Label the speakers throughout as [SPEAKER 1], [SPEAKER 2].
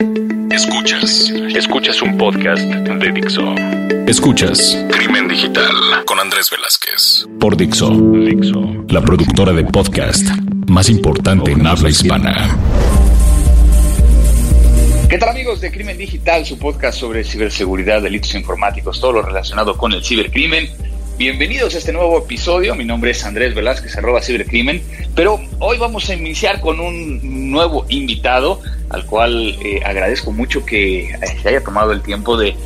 [SPEAKER 1] Escuchas, escuchas un podcast de Dixo. Escuchas Crimen Digital con Andrés Velázquez por Dixo, Dixo, la productora de podcast más importante en habla hispana.
[SPEAKER 2] ¿Qué tal amigos de Crimen Digital, su podcast sobre ciberseguridad, delitos informáticos, todo lo relacionado con el cibercrimen? Bienvenidos a este nuevo episodio. Mi nombre es Andrés Velázquez, arroba cibercrimen. Pero hoy vamos a iniciar con un nuevo invitado, al cual eh, agradezco mucho que eh, se haya tomado el tiempo de,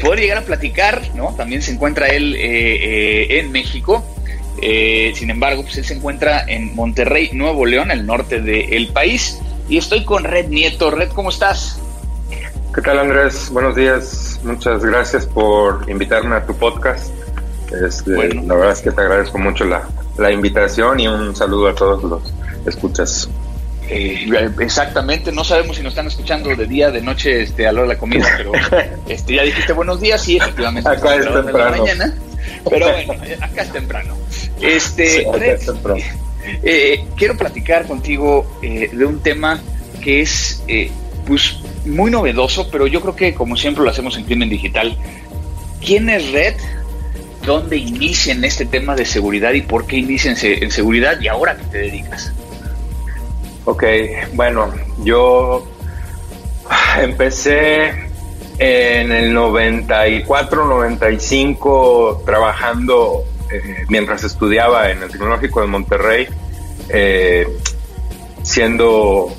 [SPEAKER 2] poder llegar a platicar. ¿no? También se encuentra él eh, en México. sin embargo, pues él se encuentra en Monterrey, Nuevo León, el norte del país. Y estoy con Red Nieto. Red, ¿cómo estás?
[SPEAKER 3] ¿Qué tal Andrés? Buenos días. Muchas gracias por invitarme a tu podcast. Este, La verdad es que te agradezco mucho la, la invitación y un saludo a todos los escuchas.
[SPEAKER 2] Eh, exactamente, no sabemos si nos están escuchando de día, de noche, este, a la hora de la comida, pero este, ya dijiste buenos días y efectivamente
[SPEAKER 3] acá es temprano.
[SPEAKER 2] mañana, pero bueno, acá es temprano. Este, eh, quiero platicar contigo eh, de un tema que es pues muy novedoso, pero yo creo que como siempre lo hacemos en Crimen Digital, ¿quién es Red? Dónde inician este tema de seguridad y por qué inician en seguridad y ahora qué te dedicas.
[SPEAKER 3] Ok, bueno, yo empecé en el 94, 95 trabajando eh, mientras estudiaba en el Tecnológico de Monterrey, eh, siendo,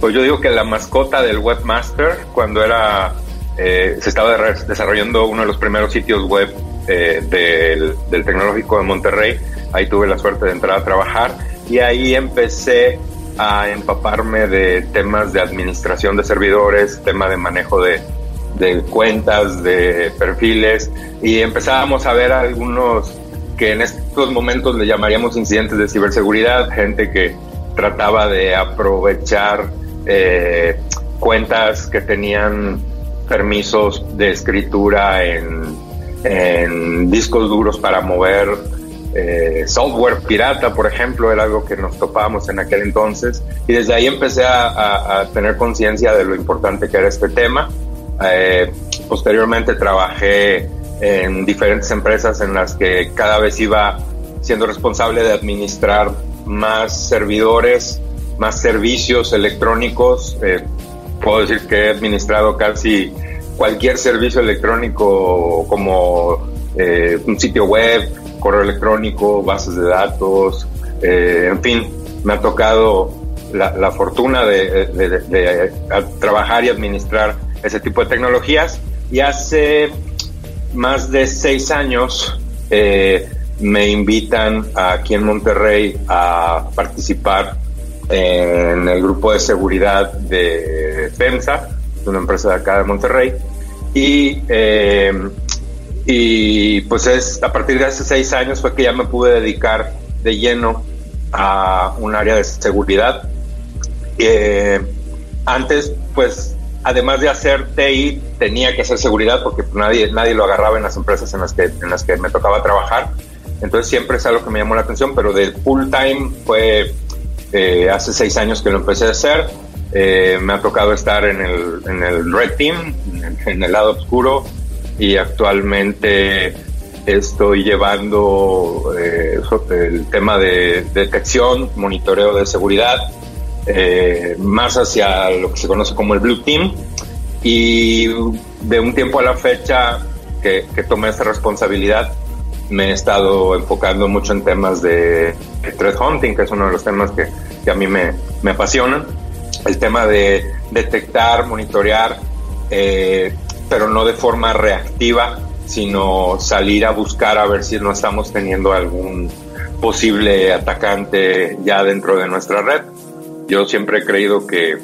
[SPEAKER 3] pues yo digo que la mascota del webmaster cuando era, eh, se estaba desarrollando uno de los primeros sitios web eh, del, Tecnológico de Monterrey. Ahí tuve la suerte de entrar a trabajar y ahí empecé a empaparme de temas de administración de servidores, tema de manejo de, cuentas, de perfiles y empezábamos a ver algunos que en estos momentos le llamaríamos incidentes de ciberseguridad, gente que trataba de aprovechar eh, cuentas que tenían permisos de escritura en en discos duros para mover eh, software pirata, por ejemplo, era algo que nos topábamos en aquel entonces. Y desde ahí empecé a, tener conciencia de lo importante que era este tema. Eh, posteriormente trabajé en diferentes empresas en las que cada vez iba siendo responsable de administrar más servidores, más servicios electrónicos. Eh, puedo decir que he administrado casi cualquier servicio electrónico como eh, un sitio web, correo electrónico, bases de datos, eh, en fin, me ha tocado la, fortuna de, trabajar y administrar ese tipo de tecnologías. Y hace más de seis años eh, me invitan aquí en Monterrey a participar en el grupo de seguridad de FEMSA, una empresa de acá de Monterrey. Y, eh, y pues es a partir de hace seis años fue que ya me pude dedicar de lleno a un área de seguridad. Eh, antes, pues, además de hacer TI, tenía que hacer seguridad porque nadie, nadie lo agarraba en las empresas en las, que, en las que me tocaba trabajar. Entonces siempre es algo que me llamó la atención, pero de full time fue eh, hace seis años que lo empecé a hacer. Eh, me ha tocado estar en el, en el Red Team, en, el lado oscuro, y actualmente estoy llevando eh, el tema de detección, monitoreo de seguridad, eh, más hacia lo que se conoce como el Blue Team. Y de un tiempo a la fecha que, que tomé esta responsabilidad, me he estado enfocando mucho en temas de threat hunting, que es uno de los temas que, que a mí me, me apasionan el tema de detectar, monitorear, eh, pero no de forma reactiva, sino salir a buscar a ver si no estamos teniendo algún posible atacante ya dentro de nuestra red. Yo siempre he creído que,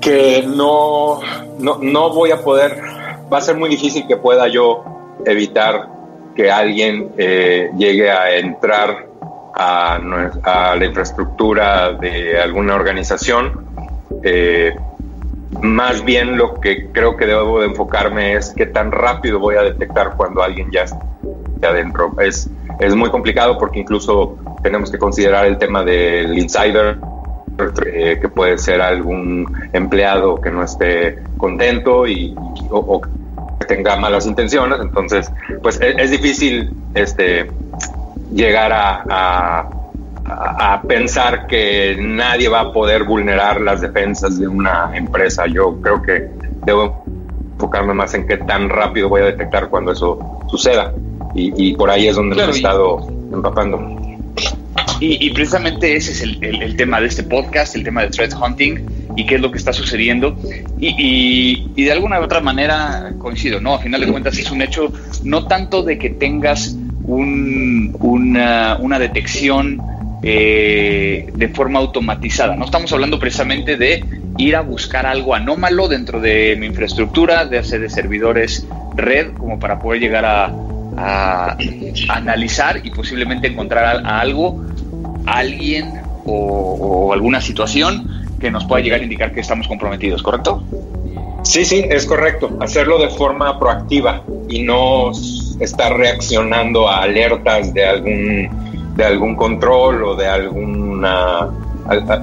[SPEAKER 3] que no, no, voy a poder, va a ser muy difícil que pueda yo evitar que alguien eh, llegue a entrar a, la infraestructura de alguna organización. Eh, más bien lo que creo que debo de enfocarme es qué tan rápido voy a detectar cuando alguien ya está adentro. Es, es muy complicado porque incluso tenemos que considerar el tema del insider, eh, que puede ser algún empleado que no esté contento y, o, que tenga malas intenciones. Entonces, pues e, es, difícil este, llegar a, a, pensar que nadie va a poder vulnerar las defensas de una empresa. Yo creo que debo enfocarme más en qué tan rápido voy a detectar cuando eso suceda. Y, por ahí es donde me he estado empapando.
[SPEAKER 2] Y, precisamente ese es el, tema de este podcast, el tema de threat hunting y qué es lo que está sucediendo. Y, de alguna u otra manera coincido, ¿no? A final de cuentas es un hecho no tanto de que tengas una, detección eh, de forma automatizada, no estamos hablando precisamente de ir a buscar algo anómalo dentro de mi infraestructura, de hacer de servidores red, como para poder llegar a, analizar y posiblemente encontrar algo alguien o, alguna situación que nos pueda llegar a indicar que estamos comprometidos, ¿correcto?
[SPEAKER 3] Sí, sí, es correcto. Hacerlo de forma proactiva y no estar reaccionando a alertas de algún, de algún control o de alguna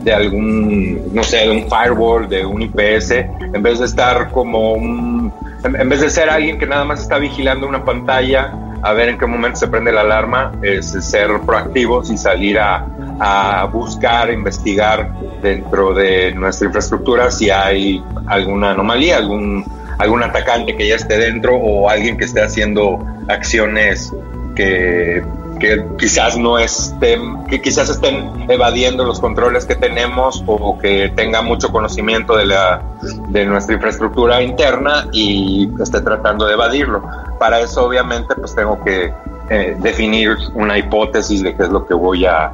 [SPEAKER 3] de algún, no sé, de un firewall, de un IPS, en vez de estar como un, en vez de ser alguien que nada más está vigilando una pantalla a ver en qué momento se prende la alarma, es ser proactivos y salir a, a buscar, investigar dentro de nuestra infraestructura si hay alguna anomalía, algún, algún atacante que ya esté dentro o alguien que esté haciendo acciones que, que quizás no estén, que quizás estén evadiendo los controles que tenemos o que tenga mucho conocimiento de, la, de nuestra infraestructura interna y esté tratando de evadirlo. Para eso obviamente pues tengo que eh, definir una hipótesis de qué es lo que voy a,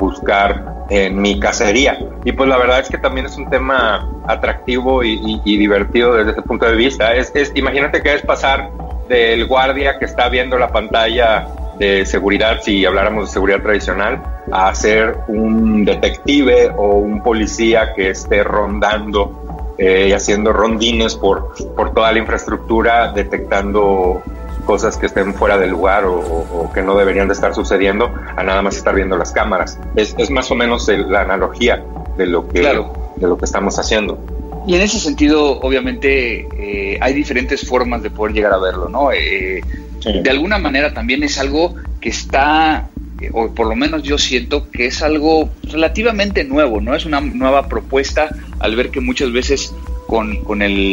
[SPEAKER 3] buscar en mi cacería. Y pues la verdad es que también es un tema atractivo y, divertido desde ese punto de vista. Es, imagínate que es pasar del guardia que está viendo la pantalla de seguridad, si habláramos de seguridad tradicional, a ser un detective o un policía que esté rondando eh, y haciendo rondines por, por toda la infraestructura, detectando cosas que estén fuera del lugar o, que no deberían de estar sucediendo, a nada más estar viendo las cámaras. Es, es más o menos la analogía de lo que, de lo que estamos haciendo.
[SPEAKER 2] Y en ese sentido, obviamente, eh, hay diferentes formas de poder llegar a verlo, ¿no? Eh, de alguna manera también es algo que está o por lo menos yo siento que es algo relativamente nuevo, ¿no? Es una nueva propuesta al ver que muchas veces con,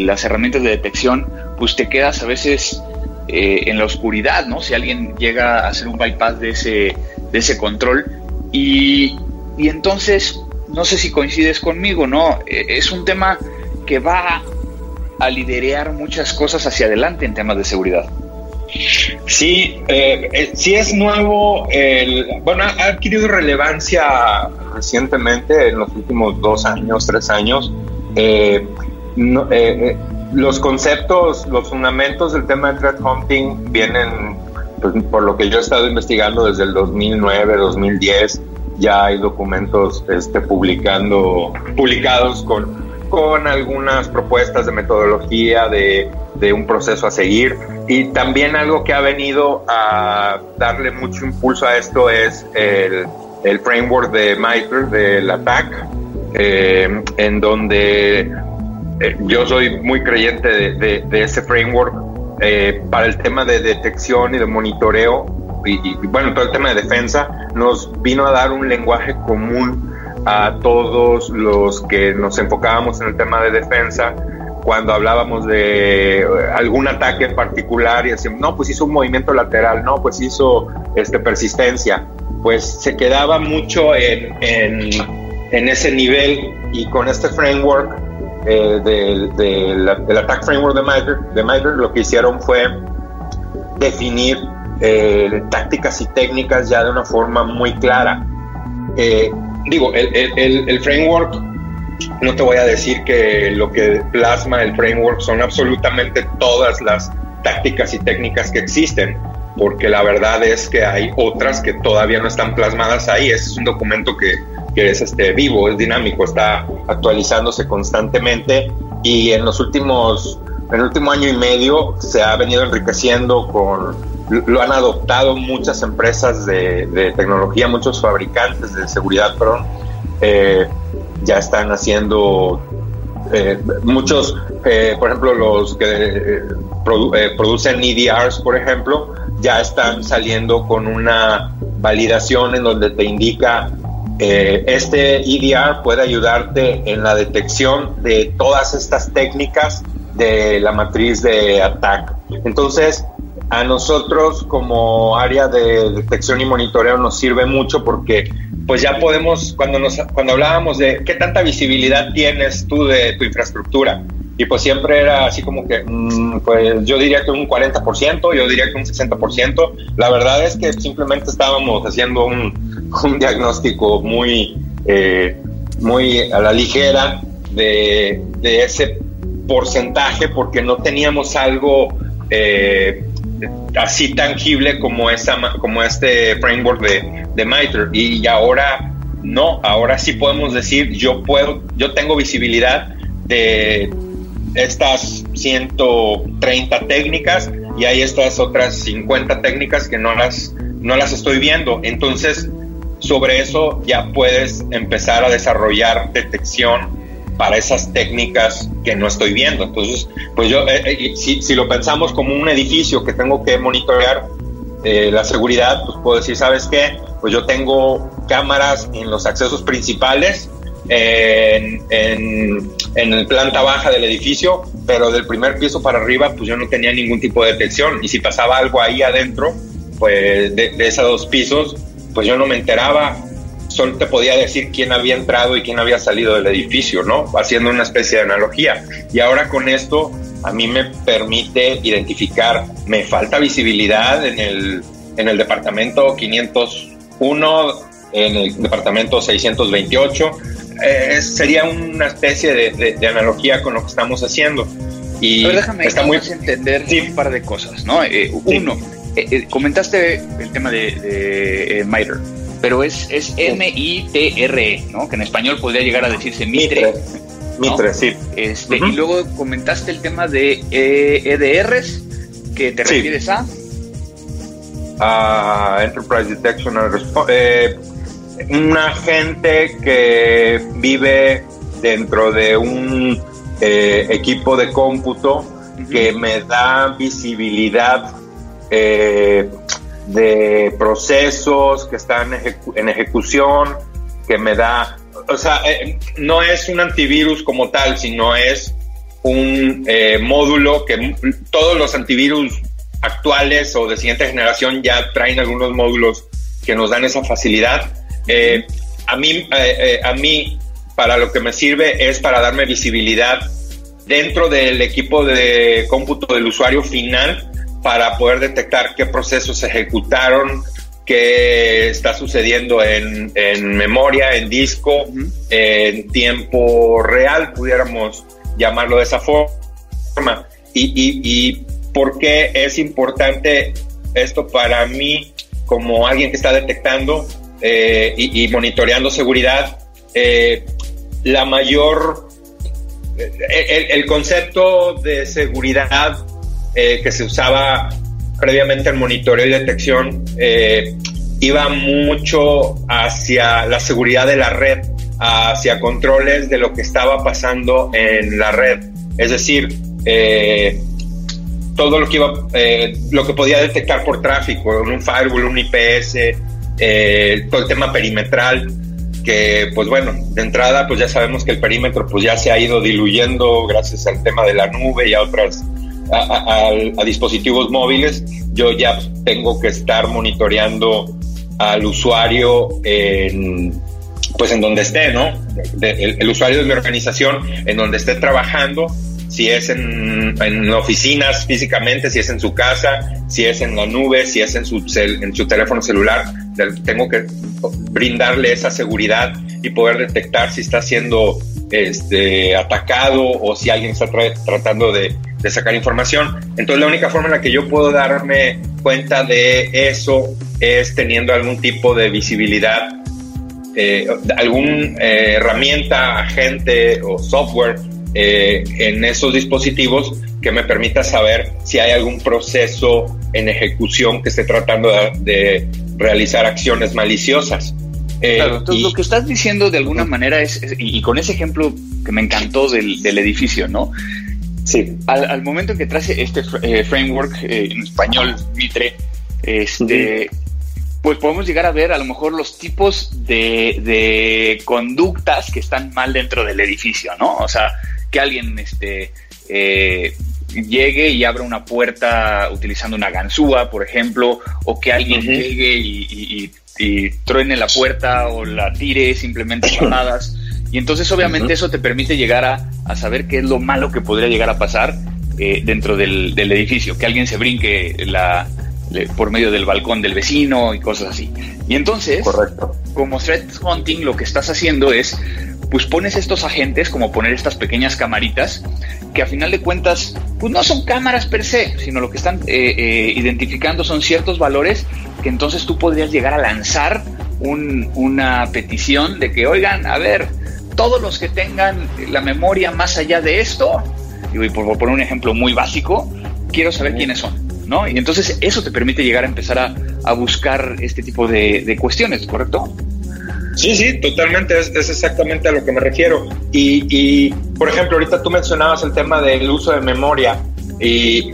[SPEAKER 2] las herramientas de detección, pues te quedas a veces eh, en la oscuridad, ¿no? Si alguien llega a hacer un bypass de ese, de ese control y, y entonces, no sé si coincides conmigo, ¿no? Eh, es un tema que va a liderear muchas cosas hacia adelante en temas de seguridad.
[SPEAKER 3] Sí, eh, eh, sí es nuevo, el, bueno, ha adquirido relevancia recientemente, en los últimos dos años, tres años. Eh, los conceptos, los fundamentos del tema de threat hunting vienen, pues, por lo que yo he estado investigando desde el 2009, 2010, ya hay documentos este, publicando, publicados con, con algunas propuestas de metodología, de, de un proceso a seguir. Y también algo que ha venido a darle mucho impulso a esto es el, el framework de MITRE, del ATTAC, eh, en donde eh, yo soy muy creyente de, de, ese framework eh, para el tema de detección y de monitoreo y, y, bueno, todo el tema de defensa, nos vino a dar un lenguaje común a todos los que nos enfocábamos en el tema de defensa cuando hablábamos de algún ataque en particular y decíamos, no, pues hizo un movimiento lateral, no, pues hizo este, persistencia, pues se quedaba mucho en, en, ese nivel y con este framework eh, del, del, attack framework de Mitre, de lo que hicieron fue definir eh, tácticas y técnicas ya de una forma muy clara. Eh, digo, el, el, el framework no te voy a decir que lo que plasma el framework son absolutamente todas las tácticas y técnicas que existen, porque la verdad es que hay otras que todavía no están plasmadas ahí. Ese es un documento que, es este, vivo, es dinámico, está actualizándose constantemente y en los últimos, en el último año y medio se ha venido enriqueciendo con, lo han adoptado muchas empresas de, tecnología, muchos fabricantes de seguridad, perdón, eh, ya están haciendo eh, muchos, eh, por ejemplo, los que producen EDRs, por ejemplo, ya están saliendo con una validación en donde te indica este EDR puede ayudarte en la detección de todas estas técnicas de la matriz de ataque. Entonces, a nosotros como área de detección y monitoreo nos sirve mucho porque pues ya podemos, cuando, nos, cuando hablábamos de qué tanta visibilidad tienes tú de tu infraestructura, y pues siempre era así como que, mm, pues yo diría que un 40%, yo diría que un 60%. La verdad es que simplemente estábamos haciendo un, un diagnóstico muy, eh, muy a la ligera de, de, ese porcentaje porque no teníamos algo eh, así tangible como, esa, como este framework de, de MITRE. Y ahora no, ahora sí podemos decir, yo puedo, yo tengo visibilidad de estas 130 técnicas y hay estas otras 50 técnicas que no las, no las estoy viendo. Entonces, sobre eso ya puedes empezar a desarrollar detección para esas técnicas que no estoy viendo. Entonces, pues yo, eh, eh, si, si, lo pensamos como un edificio que tengo que monitorear eh, la seguridad, pues puedo decir, ¿sabes qué? Pues yo tengo cámaras en los accesos principales, en, en, en planta baja del edificio, pero del primer piso para arriba, pues yo no tenía ningún tipo de detección. Y si pasaba algo ahí adentro, pues de, de esos dos pisos, pues yo no me enteraba solo te podía decir quién había entrado y quién había salido del edificio, ¿no? Haciendo una especie de analogía. Y ahora con esto a mí me permite identificar, me falta visibilidad en el, en el departamento 501, en el departamento 628. Eh, sería una especie de, analogía con lo que estamos haciendo.
[SPEAKER 2] Y déjame está muy... entender un par de cosas, ¿no? Eh, uno, eh, comentaste el tema de, de MITRE pero es, es M-I-T-R-E, ¿no? Que en español podría llegar a decirse Mitre.
[SPEAKER 3] Mitre, sí.
[SPEAKER 2] Este, Y luego comentaste el tema de EDRs, que te refieres a.
[SPEAKER 3] A Enterprise Detection and Response. Eh, un agente que vive dentro de un eh, equipo de cómputo que me da visibilidad eh, de procesos que están en ejecución, que me da, o sea, eh, no es un antivirus como tal, sino es un módulo que todos los antivirus actuales o de siguiente generación ya traen algunos módulos que nos dan esa facilidad. Eh, a, mí, a mí, para lo que me sirve es para darme visibilidad dentro del equipo de cómputo del usuario final para poder detectar qué procesos se ejecutaron, qué está sucediendo en, memoria, en disco, en tiempo real, pudiéramos llamarlo de esa forma. Y, por qué es importante esto para mí como alguien que está detectando eh, y, monitoreando seguridad, eh, la mayor, eh, el, concepto de seguridad eh, que se usaba previamente en monitoreo y detección eh, iba mucho hacia la seguridad de la red, hacia controles de lo que estaba pasando en la red. Es decir, eh, todo lo que iba, lo que podía detectar por tráfico, un firewall, un IPS, todo el tema perimetral, que pues bueno, de entrada pues ya sabemos que el perímetro pues ya se ha ido diluyendo gracias al tema de la nube y a otras a, dispositivos móviles, yo ya tengo que estar monitoreando al usuario en, pues en donde esté, ¿no? el, usuario de mi organización, en donde esté trabajando, si es en, en, oficinas físicamente, si es en su casa, si es en la nube, si es en su, en su teléfono celular, tengo que brindarle esa seguridad y poder detectar si está siendo este, atacado o si alguien está tratando de, sacar información. Entonces la única forma en la que yo puedo darme cuenta de eso es teniendo algún tipo de visibilidad, eh, alguna eh, herramienta, agente o software eh, en esos dispositivos que me permita saber si hay algún proceso en ejecución que esté tratando de realizar acciones maliciosas.
[SPEAKER 2] Eh, claro, entonces lo que estás diciendo de alguna manera es, y, con ese ejemplo que me encantó del, edificio, ¿no? Sí. Al, momento en que traes este eh, framework en español, Mitre, este, pues podemos llegar a ver a lo mejor los tipos de, conductas que están mal dentro del edificio, ¿no? O sea, que alguien este, llegue y abra una puerta utilizando una ganzúa, por ejemplo, o que alguien llegue y y truene la puerta o la tire simplemente patadas. Y entonces obviamente eso te permite llegar a, saber qué es lo malo que podría llegar a pasar eh, dentro del, edificio, que alguien se brinque la, por medio del balcón del vecino y cosas así. Y entonces, como threat hunting, lo que estás haciendo es, pues pones estos agentes, como poner estas pequeñas camaritas, que a final de cuentas, pues no son cámaras per se, sino lo que están eh, eh, identificando son ciertos valores que entonces tú podrías llegar a lanzar una petición de que, oigan, a ver, todos los que tengan la memoria más allá de esto, y por, poner un ejemplo muy básico, quiero saber quiénes son, ¿no? Y entonces eso te permite llegar a empezar a, buscar este tipo de, cuestiones, ¿correcto?
[SPEAKER 3] Sí, sí, totalmente, es, exactamente a lo que me refiero. Y, y, por ejemplo, ahorita tú mencionabas el tema del uso de memoria. Y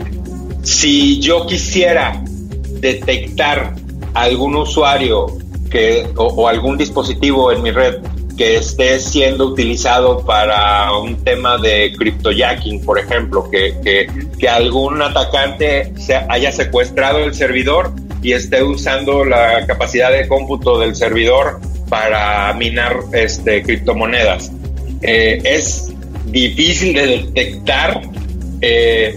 [SPEAKER 3] si yo quisiera detectar algún usuario que, o, algún dispositivo en mi red que esté siendo utilizado para un tema de cryptojacking, por ejemplo, que, que, algún atacante se haya secuestrado el servidor y esté usando la capacidad de cómputo del servidor para minar este, criptomonedas. Eh, es difícil de detectar eh,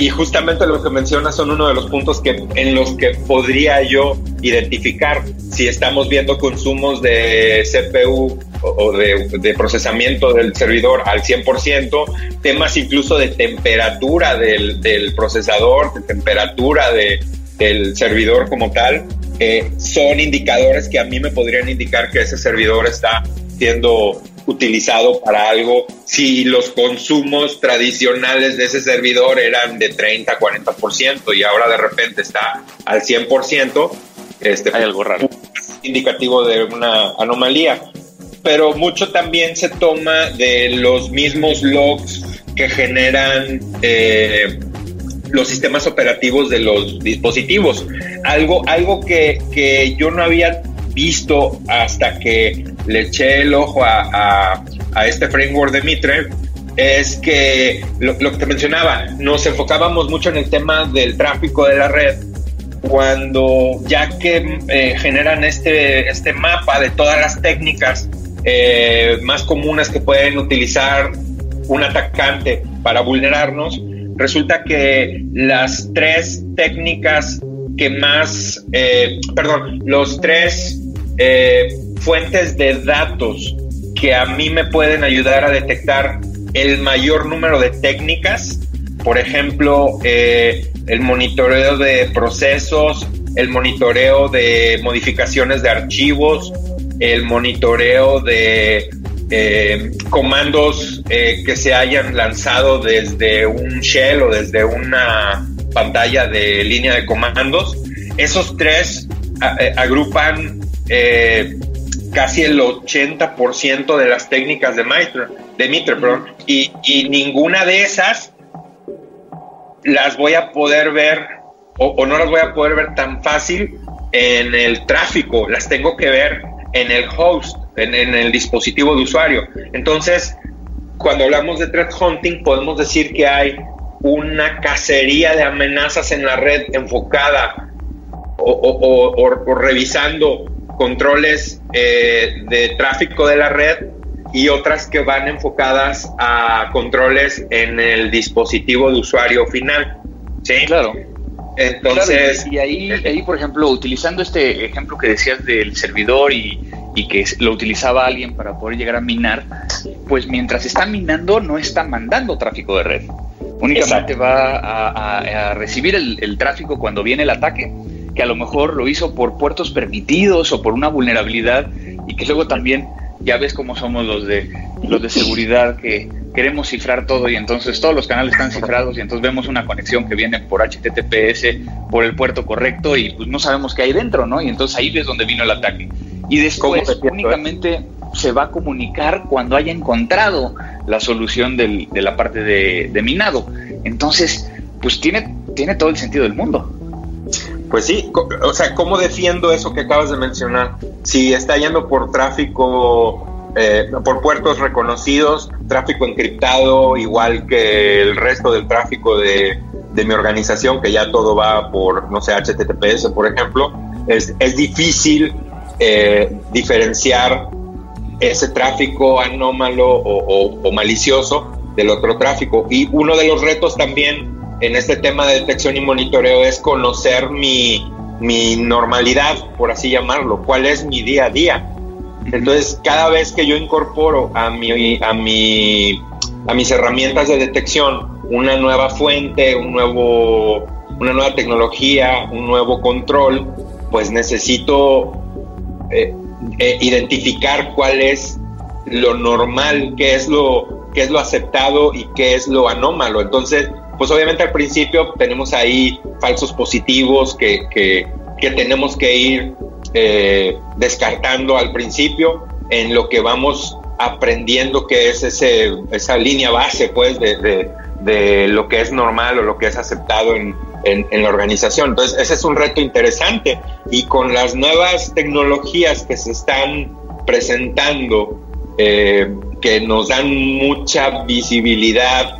[SPEAKER 3] y justamente lo que mencionas son uno de los puntos que, en los que podría yo identificar si estamos viendo consumos de CPU o de, procesamiento del servidor al 100%, temas incluso de temperatura del, procesador, de temperatura de, del servidor como tal, eh, son indicadores que a mí me podrían indicar que ese servidor está siendo utilizado para algo si los consumos tradicionales de ese servidor eran de 30 a 40% y ahora de repente está al 100%, este,
[SPEAKER 2] hay algo raro.
[SPEAKER 3] Indicativo de una anomalía. Pero mucho también se toma de los mismos logs que generan eh, los sistemas operativos de los dispositivos. Algo, algo que, que yo no había visto hasta que le eché el ojo a, este framework de Mitre es que lo, que te mencionaba, nos enfocábamos mucho en el tema del tráfico de la red cuando ya que eh, generan este, este mapa de todas las técnicas eh, más comunes que pueden utilizar un atacante para vulnerarnos, resulta que las tres técnicas que más, eh, perdón, los tres fuentes de datos que a mí me pueden ayudar a detectar el mayor número de técnicas, por ejemplo, eh, el monitoreo de procesos, el monitoreo de modificaciones de archivos, el monitoreo de eh, comandos eh, que se hayan lanzado desde un shell o desde una pantalla de línea de comandos. Esos tres agrupan casi el 80% de las técnicas de Mitre, de Mitre y, y, ninguna de esas las voy a poder ver o, no las voy a poder ver tan fácil en el tráfico, las tengo que ver en el host, en, en el dispositivo de usuario. Entonces, cuando hablamos de threat hunting, podemos decir que hay una cacería de amenazas en la red enfocada o, o, o, o revisando controles eh, de tráfico de la red y otras que van enfocadas a controles en el dispositivo de usuario final.
[SPEAKER 2] Sí, claro. Entonces. y, ahí, ahí, por ejemplo, utilizando este ejemplo que decías del servidor y, y, que lo utilizaba alguien para poder llegar a minar, pues mientras está minando no está mandando tráfico de red. Únicamente va a, recibir el, el tráfico cuando viene el ataque que a lo mejor lo hizo por puertos permitidos o por una vulnerabilidad y que luego también ya ves cómo somos los de los de seguridad que queremos cifrar todo y entonces todos los canales están cifrados y entonces vemos una conexión que viene por HTTPS por el puerto correcto y pues no sabemos qué hay dentro, ¿no? Y entonces ahí es donde vino el ataque. Y después únicamente se va a comunicar cuando haya encontrado la solución de la parte de, minado. Entonces, pues tiene, tiene todo el sentido del mundo.
[SPEAKER 3] Pues sí, o sea, ¿cómo defiendo eso que acabas de mencionar? Si está yendo por tráfico, eh, por puertos reconocidos, tráfico encriptado, igual que el resto del tráfico de, de mi organización, que ya todo va por, no sé, HTTPS, por ejemplo, es, es difícil eh, diferenciar ese tráfico anómalo o, malicioso del otro tráfico. Y uno de los retos también en este tema de detección y monitoreo es conocer mi, mi normalidad, por así llamarlo, cuál es mi día a día. Entonces, cada vez que yo incorporo a, mi, a, mi, a mis herramientas de detección una nueva fuente, un nuevo, una nueva tecnología, un nuevo control, pues necesito eh, eh, identificar cuál es lo normal, qué es lo, qué es lo aceptado y qué es lo anómalo. Entonces, pues obviamente al principio tenemos ahí falsos positivos que, que, tenemos que ir eh, descartando al principio en lo que vamos aprendiendo que es ese, esa línea base pues de, de, lo que es normal o lo que es aceptado en, en, la organización. Entonces, ese es un reto interesante y con las nuevas tecnologías que se están presentando, eh, que nos dan mucha visibilidad,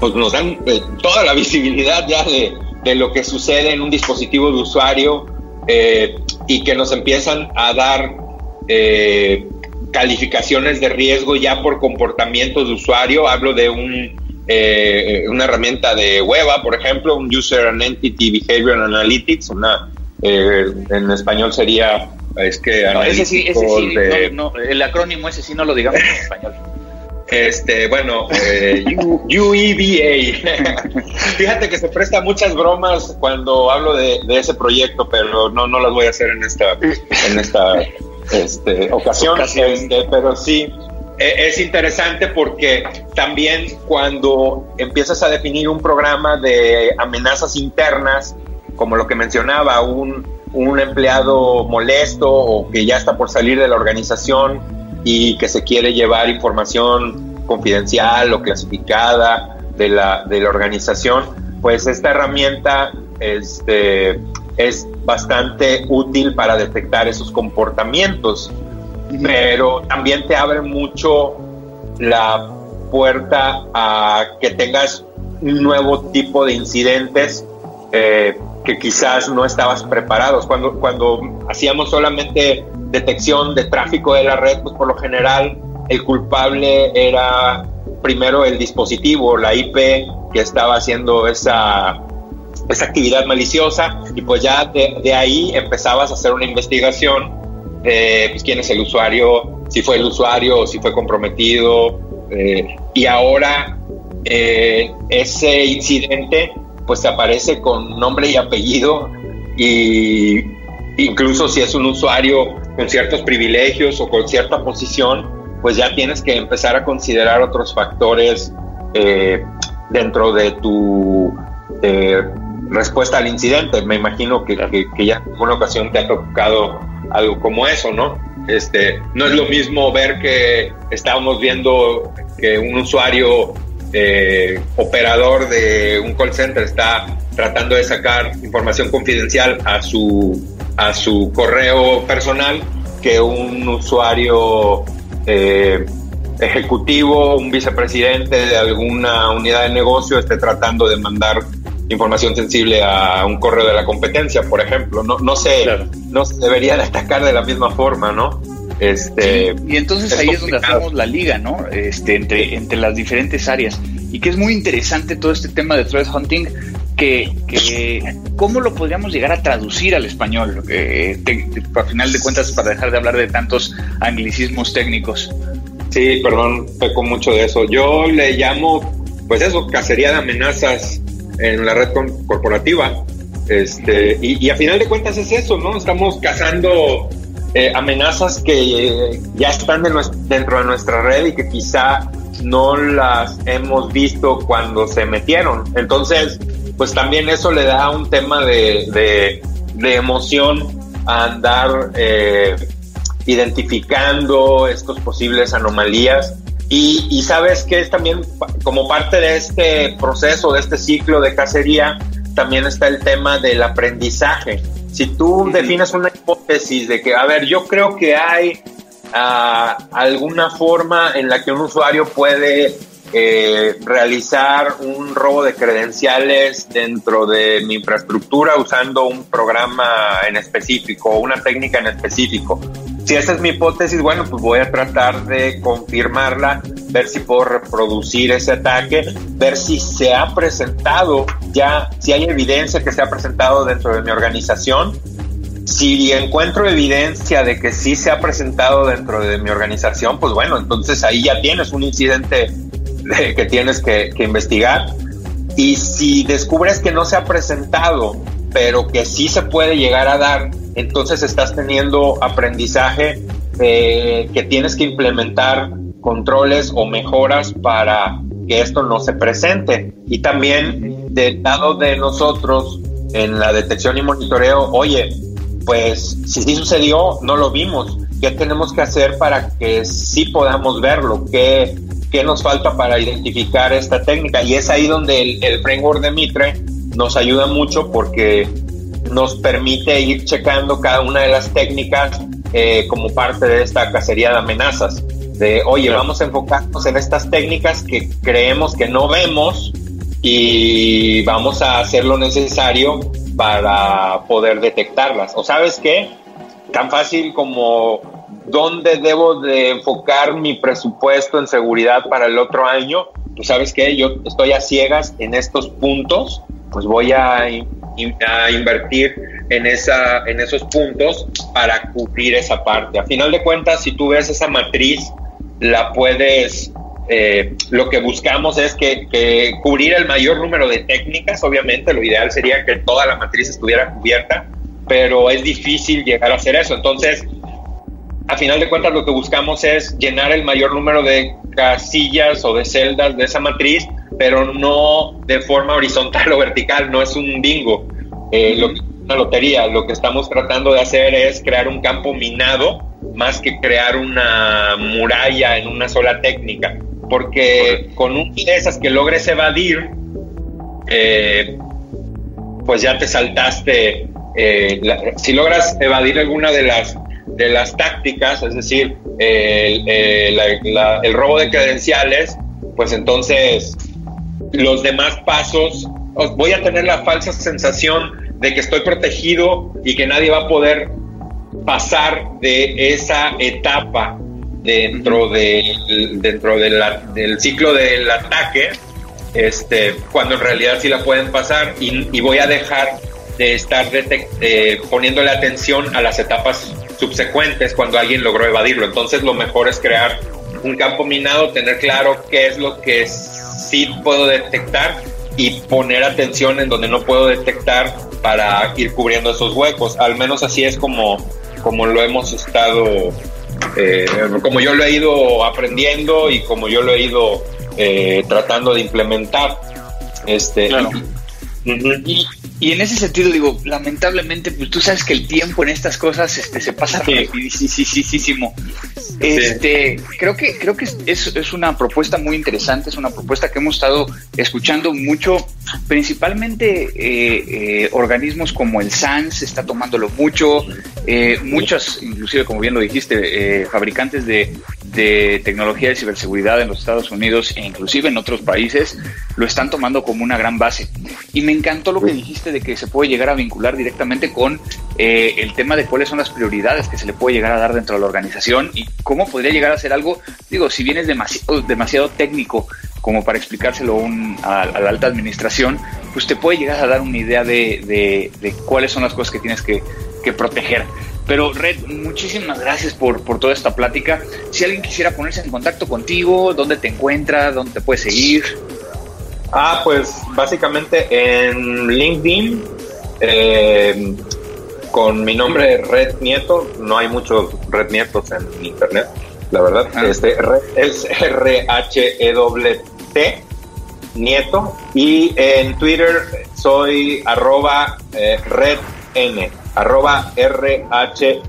[SPEAKER 3] pues nos dan eh, toda la visibilidad ya de, de, lo que sucede en un dispositivo de usuario eh, y que nos empiezan a dar calificaciones de riesgo ya por comportamiento de usuario. Hablo de un eh, una herramienta de Weba, por ejemplo, un User and Entity Behavior Analytics, una eh, en español sería es que
[SPEAKER 2] ese sí, ese sí no, el acrónimo ese sí no lo digamos en español.
[SPEAKER 3] Este, bueno, eh, UEBA. Fíjate que se presta muchas bromas cuando hablo de, ese proyecto, pero no, no las voy a hacer en esta, en esta este, ocasión. Este, pero sí, es interesante porque también cuando empiezas a definir un programa de amenazas internas, como lo que mencionaba, un, empleado molesto o que ya está por salir de la organización y que se quiere llevar información confidencial o clasificada de la, de la organización, pues esta herramienta este, es bastante útil para detectar esos comportamientos pero también te abre mucho la puerta a que tengas un nuevo tipo de incidentes eh, que quizás no estabas preparados. Cuando, cuando hacíamos solamente detección de tráfico de la red, pues por lo general el culpable era primero el dispositivo, la IP que estaba haciendo esa, esa actividad maliciosa y pues ya de, de ahí empezabas a hacer una investigación pues, quién es el usuario, si fue el usuario o si fue comprometido. Eh, y ahora eh, ese incidente pues aparece con nombre y apellido y incluso si es un usuario con ciertos privilegios o con cierta posición, pues ya tienes que empezar a considerar otros factores eh, dentro de tu respuesta al incidente. Me imagino que, que, ya en alguna ocasión te ha tocado algo como eso, ¿no? Este, no es lo mismo ver que estábamos viendo que un usuario eh, operador de un call center está tratando de sacar información confidencial a su, a su correo personal que un usuario eh, ejecutivo, un vicepresidente de alguna unidad de negocio esté tratando de mandar información sensible a un correo de la competencia, por ejemplo. No, no, se, no se debería destacar de la misma forma, ¿no?
[SPEAKER 2] Este, y entonces ahí es donde hacemos la liga, ¿no? Este, entre, entre las diferentes áreas. Y que es muy interesante todo este tema de threat hunting, que, que cómo lo podríamos llegar a traducir al español, eh, al final de cuentas, para dejar de hablar de tantos anglicismos técnicos.
[SPEAKER 3] Sí, perdón, peco mucho de eso. Yo le llamo, pues eso, cacería de amenazas en la red corporativa. Este, y, a final de cuentas es eso, ¿no? Estamos cazando eh, amenazas que ya están dentro de nuestra red y que quizá no las hemos visto cuando se metieron. Entonces, pues también eso le da un tema de, de, emoción a andar eh, identificando estos posibles anomalías. Y, y sabes que es también como parte de este proceso, de este ciclo de cacería, también está el tema del aprendizaje. Si tú defines una hipótesis de que, a ver, yo creo que hay ah, alguna forma en la que un usuario puede eh, realizar un robo de credenciales dentro de mi infraestructura usando un programa en específico, una técnica en específico. Si esa es mi hipótesis, bueno, pues voy a tratar de confirmarla, ver si puedo reproducir ese ataque, ver si se ha presentado ya, si hay evidencia que se ha presentado dentro de mi organización. Si encuentro evidencia de que sí se ha presentado dentro de mi organización, pues bueno, entonces ahí ya tienes un incidente que tienes que, investigar. Y si descubres que no se ha presentado, pero que sí se puede llegar a dar, entonces estás teniendo aprendizaje eh, que tienes que implementar controles o mejoras para que esto no se presente. Y también del lado de nosotros, en la detección y monitoreo, oye, pues si sí sucedió, no lo vimos. ¿Qué tenemos que hacer para que sí podamos verlo? ¿Qué, qué nos falta para identificar esta técnica. Y es ahí donde el, framework de Mitre nos ayuda mucho porque nos permite ir checando cada una de las técnicas eh, como parte de esta cacería de amenazas. De, oye, vamos a enfocarnos en estas técnicas que creemos que no vemos y vamos a hacer lo necesario para poder detectarlas. ¿O sabes qué? Tan fácil como dónde debo de enfocar mi presupuesto en seguridad para el otro año, pues sabes que yo estoy a ciegas en estos puntos, pues voy a, invertir en, esa, en esos puntos para cubrir esa parte. A final de cuentas, si tú ves esa matriz, la puedes eh, lo que buscamos es que, cubrir el mayor número de técnicas, obviamente lo ideal sería que toda la matriz estuviera cubierta, pero es difícil llegar a hacer eso. Entonces, a final de cuentas lo que buscamos es llenar el mayor número de casillas o de celdas de esa matriz, pero no de forma horizontal o vertical, no es un bingo, eh, lo una lotería. Lo que estamos tratando de hacer es crear un campo minado más que crear una muralla en una sola técnica, porque con un de esas que logres evadir, eh, pues ya te saltaste. Eh, si logras evadir alguna de las de las tácticas, es decir, el, robo de credenciales, pues entonces los demás pasos, voy a tener la falsa sensación de que estoy protegido y que nadie va a poder pasar de esa etapa dentro, de, dentro del ciclo del ataque, este, cuando en realidad sí la pueden pasar y, y voy a dejar de estar eh, poniéndole atención a las etapas subsecuentes cuando alguien logró evadirlo. Entonces lo mejor es crear un campo minado, tener claro qué es lo que sí puedo detectar y poner atención en donde no puedo detectar para ir cubriendo esos huecos. Al menos así es como, como lo hemos estado, eh, como yo lo he ido aprendiendo y como yo lo he ido eh, tratando de implementar. Este,
[SPEAKER 2] y, y en ese sentido, digo, lamentablemente, pues tú sabes que el tiempo en estas cosas este, se pasa rapidísimo. Este, creo que, creo que es, es, una propuesta muy interesante, es una propuesta que hemos estado escuchando mucho, principalmente eh, eh, organismos como el SANS está tomándolo mucho, eh, muchos, inclusive como bien lo dijiste, fabricantes de, de tecnología de ciberseguridad en los Estados Unidos e inclusive en otros países lo están tomando como una gran base. Y me encantó lo que dijiste de que se puede llegar a vincular directamente con eh, el tema de cuáles son las prioridades que se le puede llegar a dar dentro de la organización y cómo podría llegar a ser algo, digo, si bien es demasiado, demasiado técnico como para explicárselo a, la alta administración, pues te puede llegar a dar una idea de, cuáles son las cosas que tienes que, que proteger. Pero Red, muchísimas gracias por, por, toda esta plática. Si alguien quisiera ponerse en contacto contigo, ¿dónde te encuentra? ¿Dónde te seguir?
[SPEAKER 3] Ah, pues básicamente en LinkedIn, eh, con mi nombre Red Nieto, no hay muchos Red Nietos en internet, la verdad. Ah. Este es R-H-E-T Nieto y en Twitter soy arroba eh, Red N arroba R-H-E-T-T-N.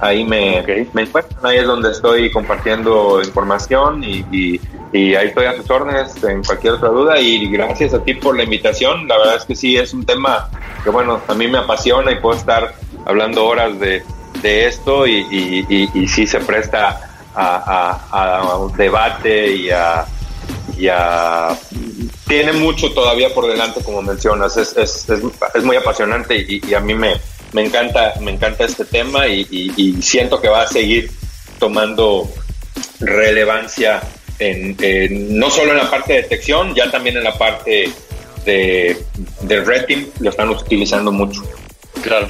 [SPEAKER 3] Ahí me, me encuentran, ahí es donde estoy compartiendo información y, y, ahí estoy a tus órdenes en cualquier otra duda y gracias a ti por la invitación. La verdad es que sí, es un tema que bueno, a mí me apasiona y puedo estar hablando horas de, de esto y, y, y, sí se presta a, un debate y a, y Tiene mucho todavía por delante, como mencionas, es, es, es, muy apasionante y, a mí me, me, encanta, me encanta este tema y, siento que va a seguir tomando relevancia en, no solo en la parte de detección, ya también en la parte de, del rating lo están utilizando mucho.
[SPEAKER 2] Claro.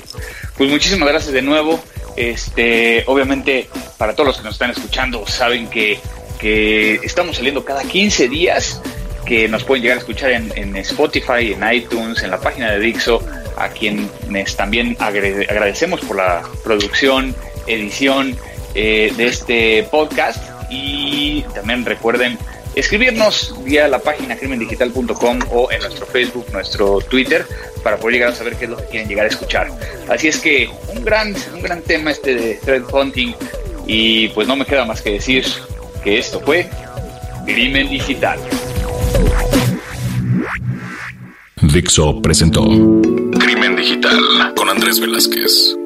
[SPEAKER 2] Pues muchísimas gracias de nuevo. Este, obviamente, para todos los que nos están escuchando, saben que, que estamos saliendo cada 15 días, que nos pueden llegar a escuchar en, en Spotify, en iTunes, en la página de Dixo, a quienes también agradecemos por la producción, edición eh, de este podcast. Y también recuerden escribirnos vía la página crimendigital.com o en nuestro Facebook, nuestro Twitter, para poder llegar a saber qué es lo que quieren llegar a escuchar. Así es que un gran, un gran tema este de thread hunting y pues no me queda más que decir que esto fue Crimen Digital.
[SPEAKER 1] Dixo presentó Crimen Digital con Andrés Velázquez.